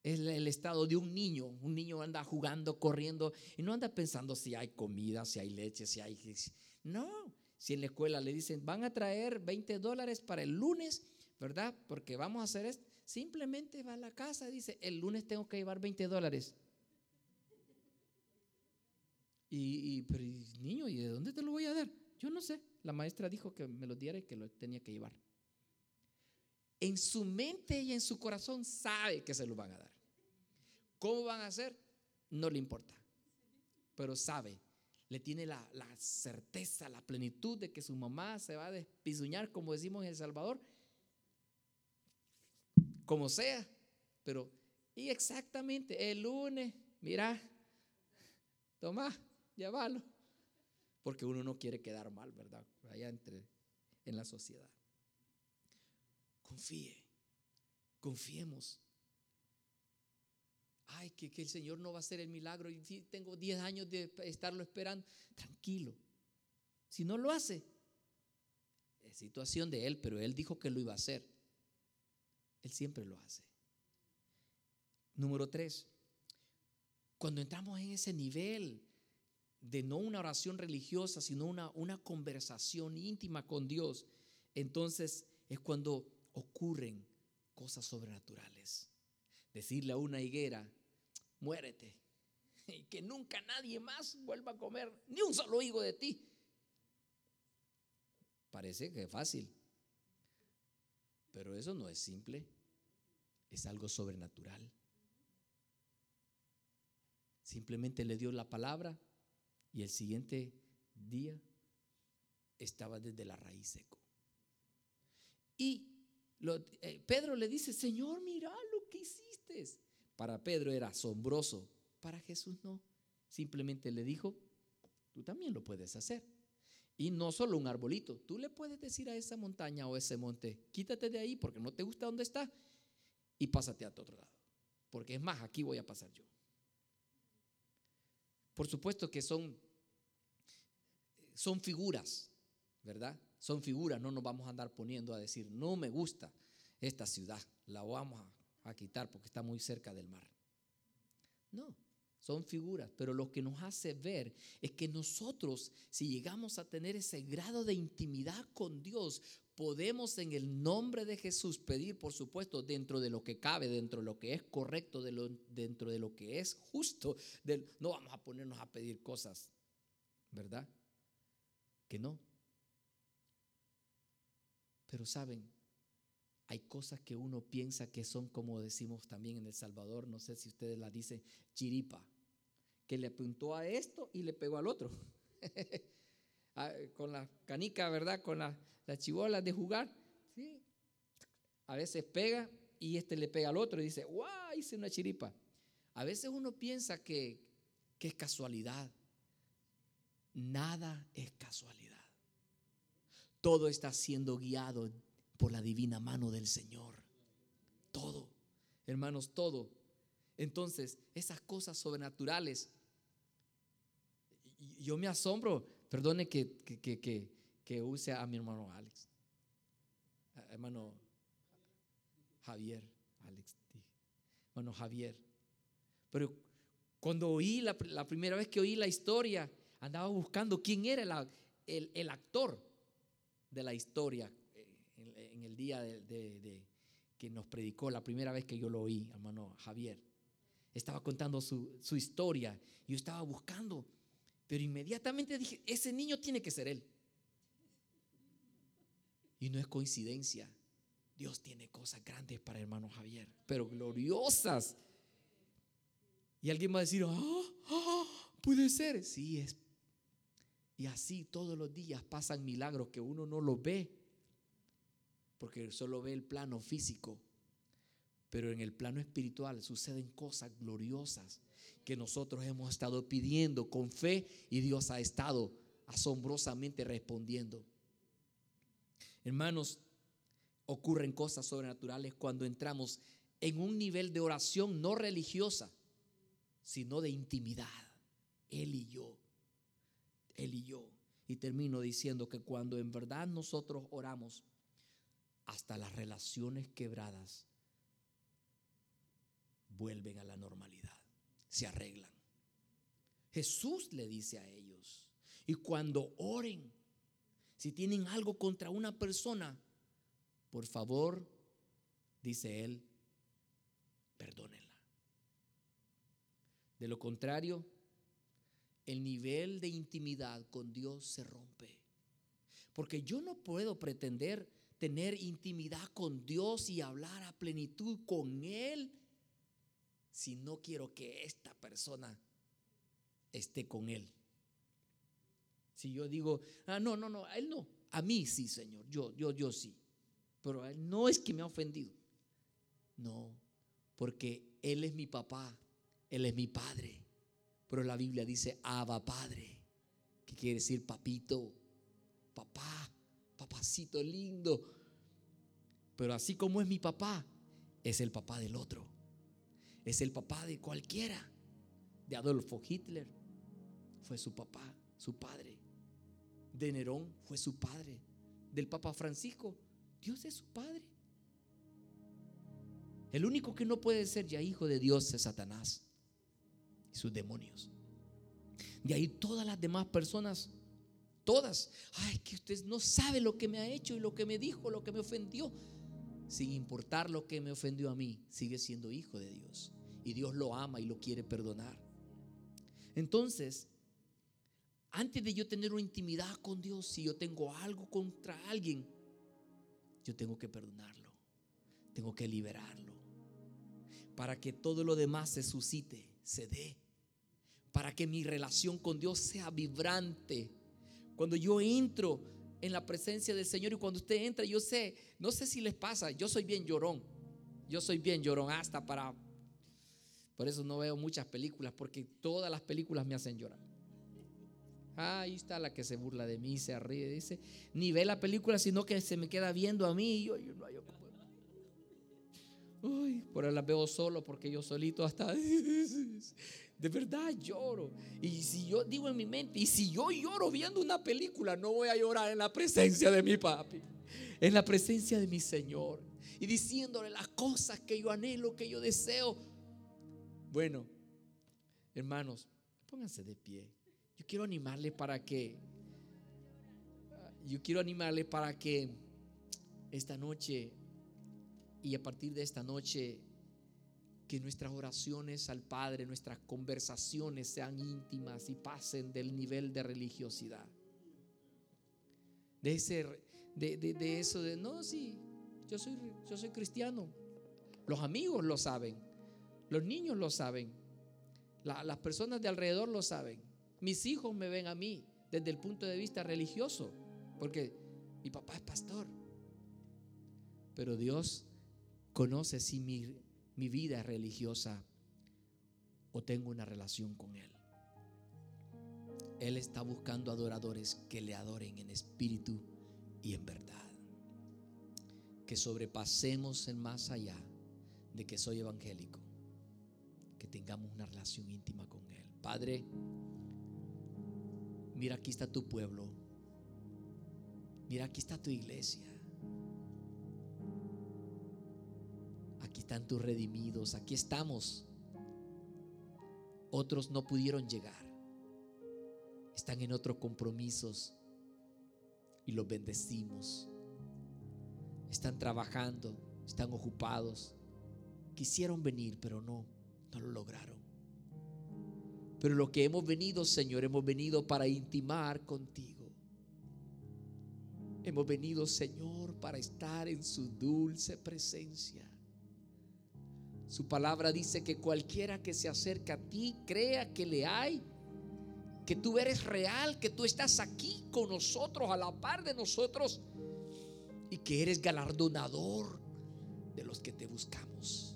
es el estado de un niño. Un niño anda jugando, corriendo y no anda pensando si hay comida, si hay leche, si hay... No, si en la escuela le dicen, van a traer 20 dólares para el lunes, ¿verdad? Porque vamos a hacer esto. Simplemente va a la casa y dice, el lunes tengo que llevar 20 dólares. Y, pero, niño, ¿y de dónde te lo voy a dar? Yo no sé. La maestra dijo que me lo diera y que lo tenía que llevar en su mente y en su corazón sabe que se lo van a dar. ¿Cómo van a hacer? No le importa, pero sabe, le tiene la, certeza, la plenitud de que su mamá se va a despizuñar, como decimos en El Salvador, como sea, pero, y exactamente, el lunes, mira, toma, llévalo, porque uno no quiere quedar mal, ¿verdad? Allá entre, en la sociedad. Confíe, confiemos. Ay, que, el Señor no va a hacer el milagro y tengo 10 años de estarlo esperando. Tranquilo. Si no lo hace, es situación de Él, pero Él dijo que lo iba a hacer. Él siempre lo hace. Número 3. Cuando entramos en ese nivel de no una oración religiosa, sino una, una conversación íntima con Dios, entonces es cuando ocurren cosas sobrenaturales. Decirle a una higuera, muérete, y que nunca nadie más vuelva a comer ni un solo higo de ti. Parece que es fácil, pero eso no es simple, es algo sobrenatural. Simplemente le dio la palabra y el siguiente día estaba desde la raíz seco. Y eh, Pedro le dice, Señor, mira lo que hiciste. Para Pedro era asombroso, para Jesús no. Simplemente le dijo, tú también lo puedes hacer. Y no solo un arbolito, tú le puedes decir a esa montaña o ese monte, quítate de ahí porque no te gusta donde está y pásate a otro lado. Porque es más, aquí voy a pasar yo. Por supuesto que son, son figuras, ¿verdad? son figuras, no nos vamos a andar poniendo a decir, no me gusta esta ciudad, la vamos a, quitar porque está muy cerca del mar. No, son figuras, pero lo que nos hace ver es que nosotros, si llegamos a tener ese grado de intimidad con Dios, podemos en el nombre de Jesús pedir, por supuesto, dentro de lo que cabe, dentro de lo que es correcto, dentro de lo que es justo. no vamos a ponernos a pedir cosas, ¿verdad? Que no, pero saben, hay cosas que uno piensa que son como decimos también en El Salvador, no sé si ustedes la dicen, chiripa, que le apuntó a esto y le pegó al otro. Ah, con la canica, ¿verdad? Con las la chibolas de jugar. ¿sí? A veces pega y este le pega al otro y dice, ¡guau! Hice una chiripa. A veces uno piensa que, que es casualidad, nada es casualidad. Todo está siendo guiado por la divina mano del Señor. Todo, hermanos, todo. Entonces, esas cosas sobrenaturales, yo me asombro, perdone que, que, use a mi hermano Alex, hermano Javier, Alex, hermano Javier. Pero cuando oí la, primera vez que oí la historia, andaba buscando quién era el actor de la historia eh, en, el día de, que nos predicó, la primera vez que yo lo oí, hermano Javier. Estaba contando su, su historia. Yo estaba buscando, pero inmediatamente dije, ese niño tiene que ser él. Y no es coincidencia. Dios tiene cosas grandes para hermano Javier, pero gloriosas. Y alguien va a decir, ah, ah, puede ser. Sí, es y así todos los días pasan milagros que uno no los ve, porque solo ve el plano físico. Pero en el plano espiritual suceden cosas gloriosas que nosotros hemos estado pidiendo con fe y Dios ha estado asombrosamente respondiendo. Hermanos, ocurren cosas sobrenaturales cuando entramos en un nivel de oración no religiosa, sino de intimidad, Él y yo él y yo. Y termino diciendo que cuando en verdad nosotros oramos, hasta las relaciones quebradas vuelven a la normalidad, se arreglan. Jesús le dice a ellos, y cuando oren, si tienen algo contra una persona, por favor, dice él, perdónenla. De lo contrario, el nivel de intimidad con Dios se rompe. Porque yo no puedo pretender tener intimidad con Dios y hablar a plenitud con Él si no quiero que esta persona esté con Él. Si yo digo, ah, no, no, no, a Él no, a mí sí, Señor, yo, yo, yo sí. Pero Él no es que me ha ofendido. No, porque Él es mi papá, Él es mi padre. Pero la Biblia dice Abba Padre, que quiere decir papito, papá, papacito lindo. Pero así como es mi papá, es el papá del otro. Es el papá de cualquiera. De Adolfo Hitler fue su papá, su padre. De Nerón fue su padre. Del Papa Francisco, Dios es su padre. El único que no puede ser ya hijo de Dios es Satanás y sus demonios. De ahí todas las demás personas, todas, ay, que usted no sabe lo que me ha hecho y lo que me dijo, lo que me ofendió. Sin importar lo que me ofendió a mí, sigue siendo hijo de Dios. Y Dios lo ama y lo quiere perdonar. Entonces, antes de yo tener una intimidad con Dios, si yo tengo algo contra alguien, yo tengo que perdonarlo. Tengo que liberarlo. Para que todo lo demás se suscite se dé. Para que mi relación con Dios sea vibrante. Cuando yo entro en la presencia del Señor y cuando usted entra, yo sé, no sé si les pasa, yo soy bien llorón. Yo soy bien llorón hasta para... Por eso no veo muchas películas, porque todas las películas me hacen llorar. Ah, ahí está la que se burla de mí, se ríe, dice, ni ve la película, sino que se me queda viendo a mí y yo, yo hay Uy, pero las veo solo porque yo solito hasta... De verdad lloro. Y si yo digo en mi mente, y si yo lloro viendo una película, no voy a llorar en la presencia de mi papi, en la presencia de mi Señor. Y diciéndole las cosas que yo anhelo, que yo deseo. Bueno, hermanos, pónganse de pie. Yo quiero animarle para que, yo quiero animarle para que esta noche y a partir de esta noche, que nuestras oraciones al Padre, nuestras conversaciones sean íntimas y pasen del nivel de religiosidad. De, ese, de, eso de, no, sí, yo soy, yo soy cristiano. Los amigos lo saben, los niños lo saben, las personas de alrededor lo saben. Mis hijos me ven a mí desde el punto de vista religioso, porque mi papá es pastor. Pero Dios conoce si mi, mi vida es religiosa o tengo una relación con Él. Él está buscando adoradores que le adoren en espíritu y en verdad. Que sobrepasemos en más allá de que soy evangélico. Tengamos una relación íntima con Él. Padre, mira aquí está tu pueblo. Mira aquí está tu iglesia. Aquí están tus redimidos. Aquí estamos. Otros no pudieron llegar. Están en otros compromisos y los bendecimos. Están trabajando, están ocupados. Quisieron venir, pero no, no lo lograron. Pero lo que hemos venido, Señor, hemos venido para intimar contigo. Hemos venido, Señor, para estar en su dulce presencia. Su palabra dice que cualquiera que se acerca a ti, crea que le hay, que tú eres real, que tú estás aquí con nosotros, a la par de nosotros, y que eres galardonador de los que te buscamos.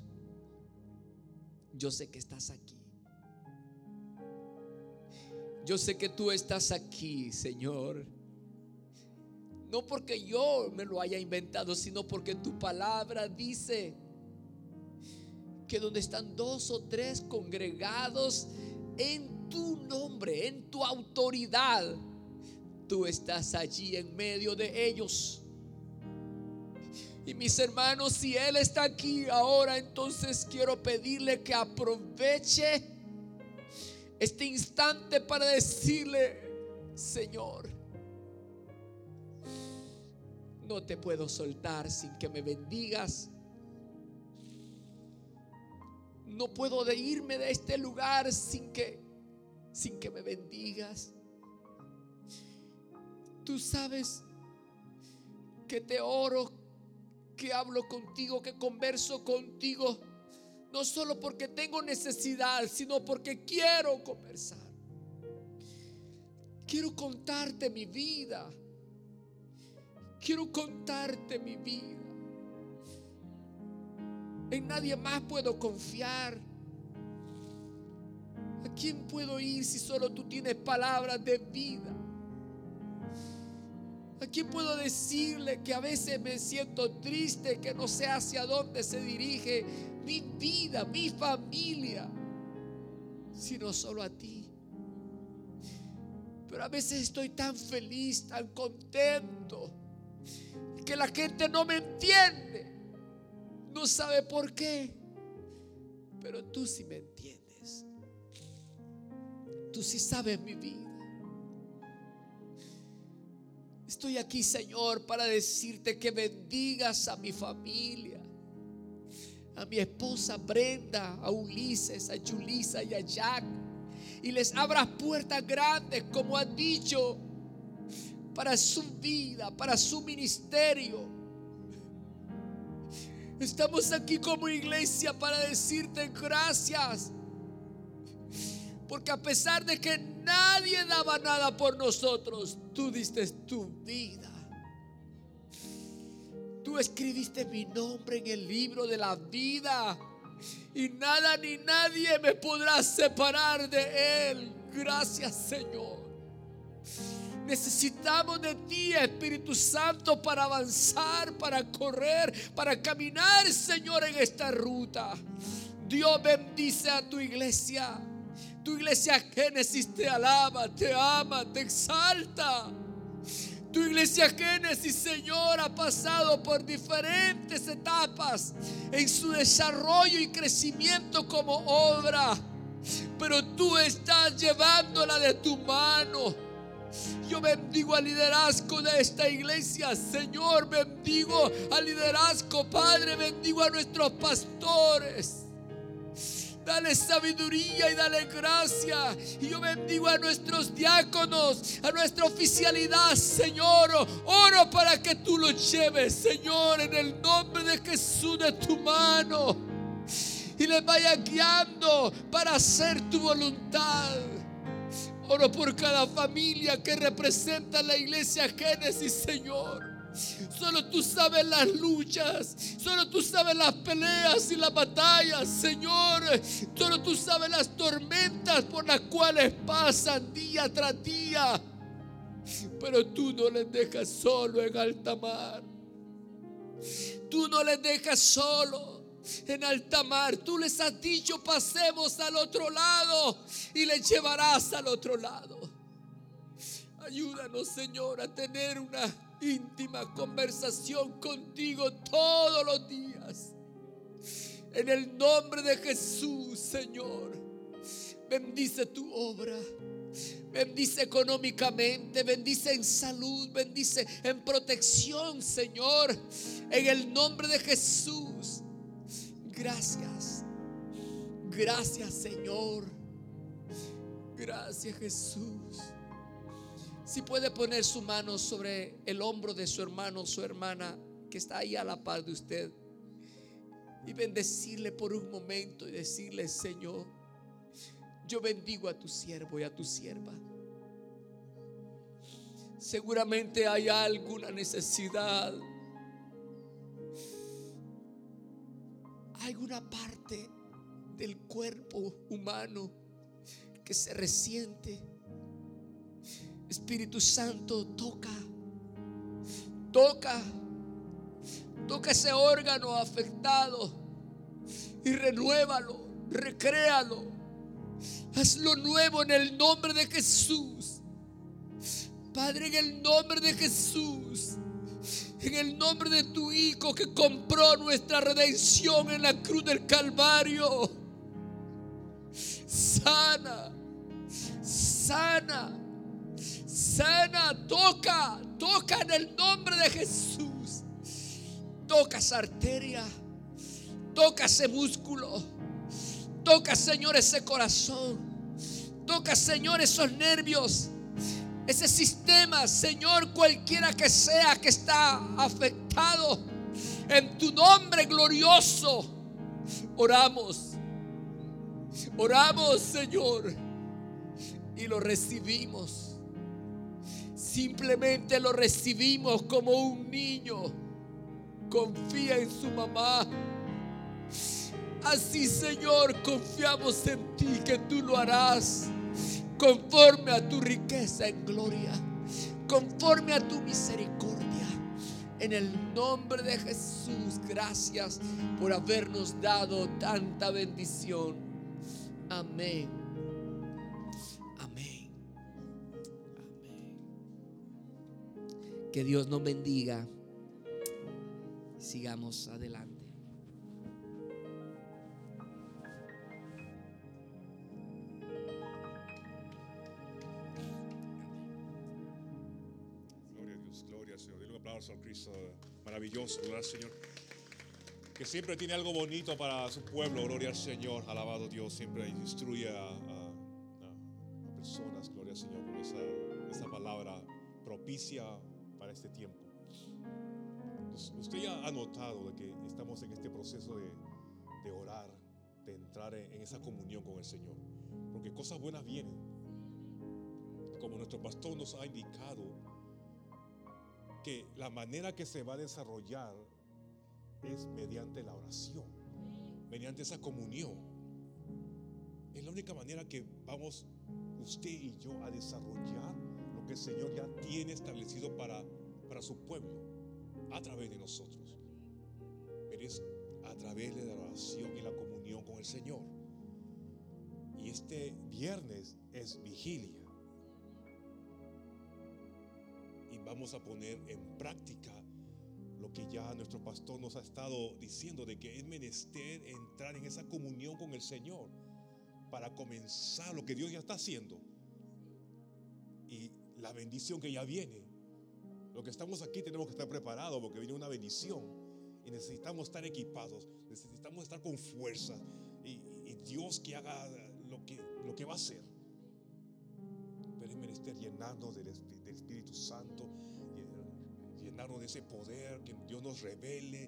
Yo sé que estás aquí. Yo sé que tú estás aquí, Señor. No porque yo me lo haya inventado, sino porque tu palabra dice que donde están dos o tres congregados en tu nombre, en tu autoridad, tú estás allí en medio de ellos. Y mis hermanos, si Él está aquí ahora, entonces quiero pedirle que aproveche este instante para decirle, Señor, no te puedo soltar sin que me bendigas. No puedo de irme de este lugar sin que sin que me bendigas. Tú sabes que te oro, que hablo contigo, que converso contigo, no solo porque tengo necesidad, sino porque quiero conversar. Quiero contarte mi vida. Quiero contarte mi vida. En nadie más puedo confiar. ¿A quién puedo ir si solo tú tienes palabras de vida? ¿A quién puedo decirle que a veces me siento triste, que no sé hacia dónde se dirige mi vida, mi familia, sino solo a ti? Pero a veces estoy tan feliz, tan contento, que la gente no me entiende. No sabe por qué. Pero tú sí me entiendes. Tú sí sabes mi vida. Estoy aquí, Señor, para decirte que bendigas a mi familia, a mi esposa Brenda, a Ulises, a Julisa y a Jack. Y les abras puertas grandes, como han dicho, para su vida, para su ministerio. Estamos aquí como iglesia para decirte gracias. Porque a pesar de que nadie daba nada por nosotros, tú diste tu vida. Tú escribiste mi nombre en el libro de la vida. Y nada ni nadie me podrá separar de él. Gracias Señor. Necesitamos de ti, Espíritu Santo, para avanzar, para correr, para caminar, Señor, en esta ruta. Dios bendice a tu iglesia. Tu iglesia Génesis te alaba, te ama, te exalta. Tu iglesia Génesis, Señor, ha pasado por diferentes etapas en su desarrollo y crecimiento como obra. Pero tú estás llevándola de tu mano. Yo bendigo al liderazgo de esta iglesia, Señor. Bendigo al liderazgo, Padre. Bendigo a nuestros pastores. Dale sabiduría y dale gracia. Y yo bendigo a nuestros diáconos, a nuestra oficialidad, Señor. Oro para que tú lo lleves, Señor, en el nombre de Jesús de tu mano. Y les vaya guiando para hacer tu voluntad. Oro por cada familia que representa la iglesia Génesis, Señor. Solo tú sabes las luchas. Solo tú sabes las peleas y las batallas, Señor. Solo tú sabes las tormentas por las cuales pasan día tras día. Pero tú no les dejas solo en alta mar. Tú no les dejas solo en alta mar. Tú les has dicho pasemos al otro lado y les llevarás al otro lado. Ayúdanos, Señor, a tener una íntima conversación contigo todos los días. En el nombre de Jesús, Señor, bendice tu obra. Bendice económicamente, bendice en salud, bendice en protección, Señor. En el nombre de Jesús. Gracias. Gracias, Señor. Gracias, Jesús. Si puede poner su mano sobre el hombro de su hermano o su hermana que está ahí a la par de usted y bendecirle por un momento y decirle, Señor, yo bendigo a tu siervo y a tu sierva. Seguramente hay alguna necesidad, alguna parte del cuerpo humano que se resiente Espíritu Santo, toca, toca, toca ese órgano afectado y renuévalo, recréalo. Hazlo nuevo en el nombre de Jesús. Padre, en el nombre de Jesús. En el nombre de tu Hijo que compró nuestra redención en la cruz del Calvario. Sana, sana sana, toca, toca en el nombre de Jesús. Toca esa arteria, toca ese músculo, toca, Señor, ese corazón, toca, Señor, esos nervios, ese sistema, Señor, cualquiera que sea que está afectado. En tu nombre glorioso, oramos, oramos, Señor, y lo recibimos Simplemente lo recibimos como un niño. Confía en su mamá. Así, Señor, confiamos en ti que tú lo harás conforme a tu riqueza en gloria, conforme a tu misericordia. En el nombre de Jesús, gracias por habernos dado tanta bendición. Amén. Que Dios nos bendiga. Sigamos adelante. Gloria a Dios, gloria Señor. Un aplauso al Cristo maravilloso, gloria al Señor. Que siempre tiene algo bonito para su pueblo, gloria al Señor. Alabado Dios, siempre instruye a, personas, gloria al Señor, con esa palabra propicia este tiempo. Usted ya ha notado que estamos en este proceso de orar, de entrar en, esa comunión con el Señor, porque cosas buenas vienen. Como nuestro pastor nos ha indicado, que la manera que se va a desarrollar es mediante la oración, mediante esa comunión. Es la única manera que vamos usted y yo a desarrollar lo que el Señor ya tiene establecido para para su pueblo a través de nosotros. Pero es a través de la oración y la comunión con el Señor. Y este viernes es vigilia. Y vamos a poner en práctica lo que ya nuestro pastor nos ha estado diciendo de que es menester entrar en esa comunión con el Señor para comenzar lo que Dios ya está haciendo y la bendición que ya viene los que estamos aquí tenemos que estar preparados porque viene una bendición y necesitamos estar equipados, necesitamos estar con fuerza y, Dios que haga lo que, lo que va a hacer. Pero es menester llenarnos del, Espíritu Santo, llenarnos de ese poder, que Dios nos revele,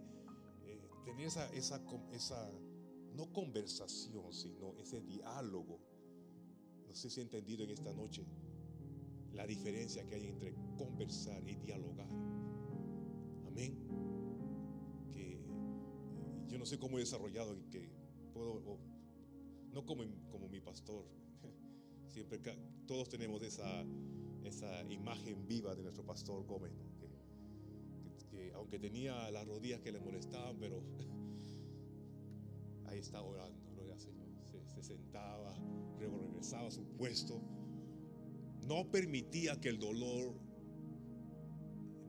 eh, tener esa, esa, esa, no conversación, sino ese diálogo. No sé si he entendido en esta noche la diferencia que hay entre conversar y dialogar. Amén. Que eh, yo no sé cómo he desarrollado y que puedo, no como, como mi pastor, siempre todos tenemos esa, esa imagen viva de nuestro pastor Gómez, que, aunque tenía las rodillas que le molestaban, pero ahí está orando, gloria al Señor. Se, sentaba, regresaba a su puesto no permitía que el dolor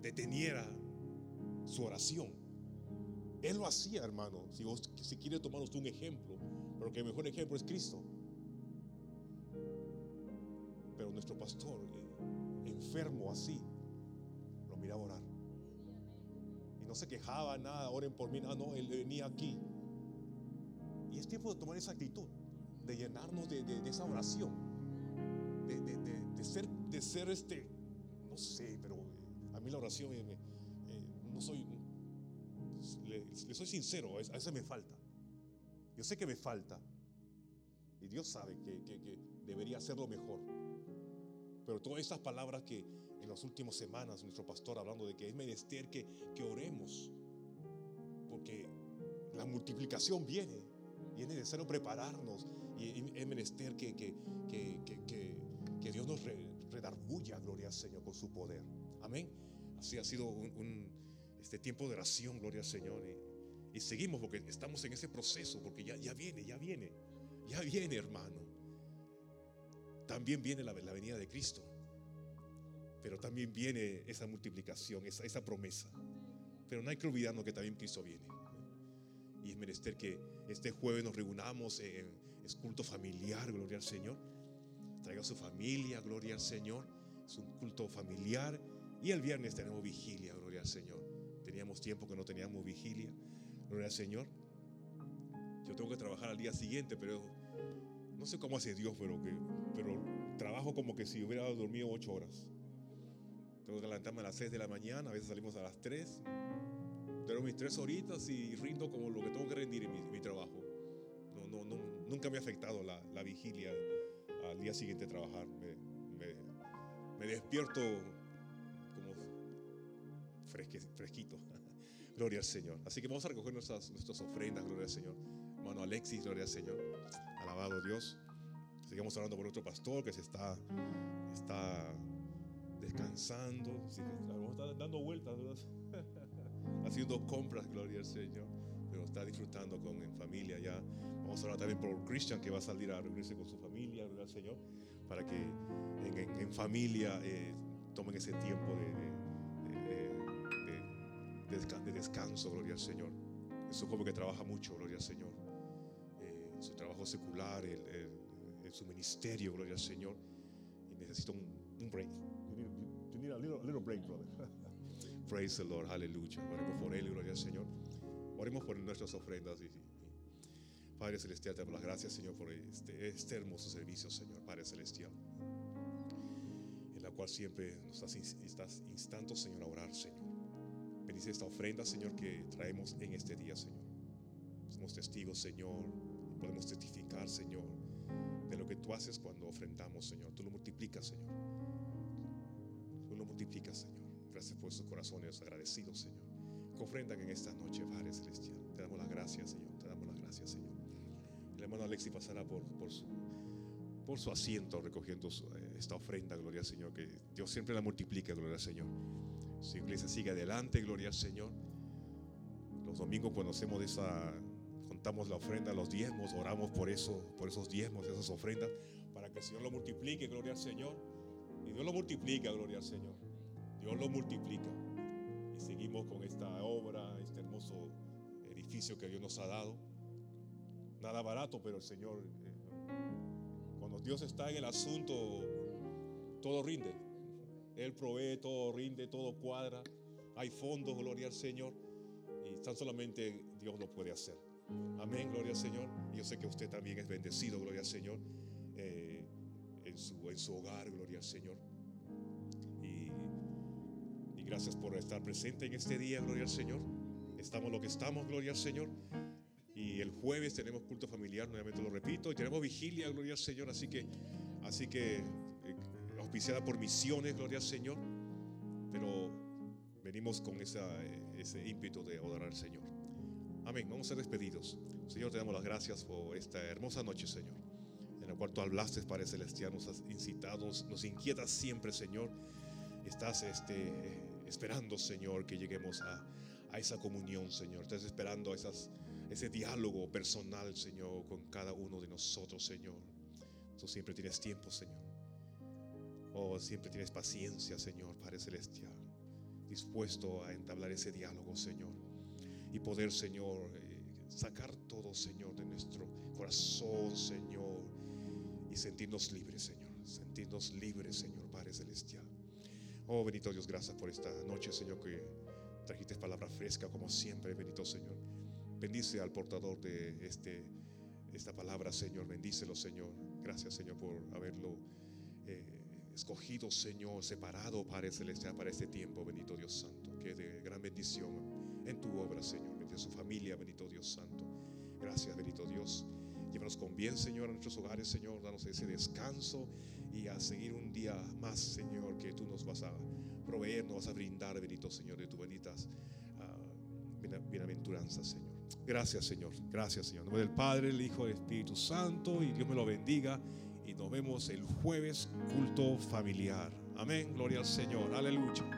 deteniera su oración. Él lo hacía, hermano. Si, vos, quiere tomar usted un ejemplo, pero que el mejor ejemplo es Cristo. Pero nuestro pastor, eh, enfermo así, lo miraba orar. Y no se quejaba nada, oren por mí, ah, no, él venía aquí. Y es tiempo de tomar esa actitud, de llenarnos de esa oración, de, de- de- ser, de ser este, no sé, pero eh, a mí la oración, eh, eh, no soy, le, soy sincero, a veces me falta. Yo sé que me falta. Y Dios sabe que, que- que debería hacerlo mejor. Pero todas estas palabras que en las últimas semanas nuestro pastor hablando de que es menester que, que oremos, porque la multiplicación viene y es necesario prepararnos y es menester que, que, que- que- Dios nos re- redarguya, gloria al Señor, con su poder. Amén. Así ha sido un, este tiempo de oración, gloria al Señor. Y, y seguimos porque estamos en ese proceso, porque ya, ya viene, ya viene, ya viene, hermano. También viene la, la venida de Cristo, pero también viene esa multiplicación, esa, esa promesa. Pero no hay que olvidarnos que también Cristo viene. Y es menester que este jueves nos reunamos en es culto familiar, gloria al Señor. Traiga a su familia, gloria al Señor. Es un culto familiar. Y el viernes tenemos vigilia, gloria al Señor. Teníamos tiempo que no teníamos vigilia, gloria al Señor. Yo tengo que trabajar al día siguiente, pero no sé cómo hace Dios, pero, que, pero trabajo como que si hubiera dormido ocho horas. Tengo que levantarme a las 6 de la mañana, a veces salimos a las 3. Tengo mis tres horitas y rindo como lo que tengo que rendir en mi, mi trabajo. No, no, no, nunca me ha afectado la, la vigilia al día siguiente de trabajar. Me, me- me despierto como fresque- fresquito. Gloria al Señor. Así que vamos a recoger nuestras, nuestras ofrendas, gloria al Señor. Hermano Alexis, gloria al Señor. Alabado Dios. Sigamos hablando por nuestro pastor que se está, está descansando. Está dando vueltas, haciendo compras, gloria al Señor. Pero está disfrutando con en familia ya. Vamos a hablar también por Christian que va a salir a reunirse con su familia, al Señor, para que en, en- en familia eh, tomen ese tiempo de, de- de- de- de desca- de descanso, gloria al Señor. Es un joven que trabaja mucho, gloria al Señor. Eh, su trabajo secular, el, el- el- su ministerio, gloria al Señor. Y necesita un, un break. You need, you need a little, little break, brother. Praise the Lord, aleluya. Oremos por él, gloria al Señor. Oremos por nuestras ofrendas. Y, y- Padre Celestial, te damos las gracias, Señor, por este, este hermoso servicio, Señor, Padre Celestial. En la cual siempre nos estás, ins- estás instando, Señor, a orar, Señor. Bendice esta ofrenda, Señor, que traemos en este día, Señor. Somos testigos, Señor, y podemos testificar, Señor, de lo que tú haces cuando ofrendamos, Señor. Tú lo multiplicas, Señor. Tú lo multiplicas, Señor. Gracias por sus corazones agradecidos, Señor. Que ofrendan en esta noche, Padre Celestial. Te damos las gracias, Señor. Te damos las gracias, Señor. Hermano Alexi pasará por, su, asiento recogiendo eh, esta ofrenda, gloria al Señor. Que Dios siempre la multiplica, gloria al Señor. Su iglesia sigue adelante, gloria al Señor. Los domingos cuando hacemos esa, contamos la ofrenda, los diezmos, oramos por eso, por esos diezmos, esas ofrendas, para que el Señor lo multiplique, gloria al Señor. Y Dios lo multiplica, gloria al Señor. Dios lo multiplica. Y seguimos con esta obra, este hermoso edificio que Dios nos ha dado. Nada barato, pero el Señor, eh, cuando Dios está en el asunto, todo rinde. Él provee, todo rinde, todo cuadra. Hay fondos, gloria al Señor. Y tan solamente Dios lo puede hacer. Amén, gloria al Señor. Yo sé que usted también es bendecido, gloria al Señor, eh, en, su, en su hogar, gloria al Señor. Y gracias por estar presente en este día, gloria al Señor. Estamos lo que estamos, gloria al Señor. Y el jueves tenemos culto familiar, nuevamente lo repito, y tenemos vigilia, gloria al Señor. Así que, así que, eh, auspiciada por misiones, gloria al Señor. Pero venimos con esa, eh, ese ímpetu de adorar al Señor. Amén. Vamos a ser despedidos. Señor, te damos las gracias por esta hermosa noche, Señor. En la cual tú hablaste, Padre Celestial, nos has incitado, nos, nos inquietas siempre, Señor. Estás este, esperando, Señor, que lleguemos a, a esa comunión, Señor. Estás esperando esas, ese diálogo personal, Señor, con cada uno de nosotros, Señor. Tú siempre tienes tiempo, Señor. Oh, siempre tienes paciencia, Señor, Padre Celestial. Dispuesto a entablar ese diálogo, Señor. Y poder, Señor, eh, sacar todo, Señor, de nuestro corazón, Señor. Y sentirnos libres, Señor. Sentirnos libres, Señor, Padre Celestial. Oh, bendito Dios, gracias por esta noche, Señor, que trajiste palabra fresca como siempre, bendito Señor. Bendice al portador de este, esta palabra, Señor. Bendícelo, Señor. Gracias, Señor, por haberlo eh, escogido, Señor, separado, Padre Celestial, para este tiempo, bendito Dios Santo. Que de gran bendición en tu obra, Señor. Bendice a su familia, bendito Dios Santo. Gracias, bendito Dios. Llévanos con bien, Señor, a nuestros hogares, Señor. Danos ese descanso y a seguir un día más, Señor, que tú nos vas a proveer, nos vas a brindar, bendito Señor, de tus benditas uh, bienaventuranzas, Señor. Gracias, Señor. Gracias, Señor. En nombre del Padre, el Hijo, el Espíritu Santo, y Dios me lo bendiga. Y nos vemos el jueves, culto familiar. Amén. Gloria al Señor. Aleluya.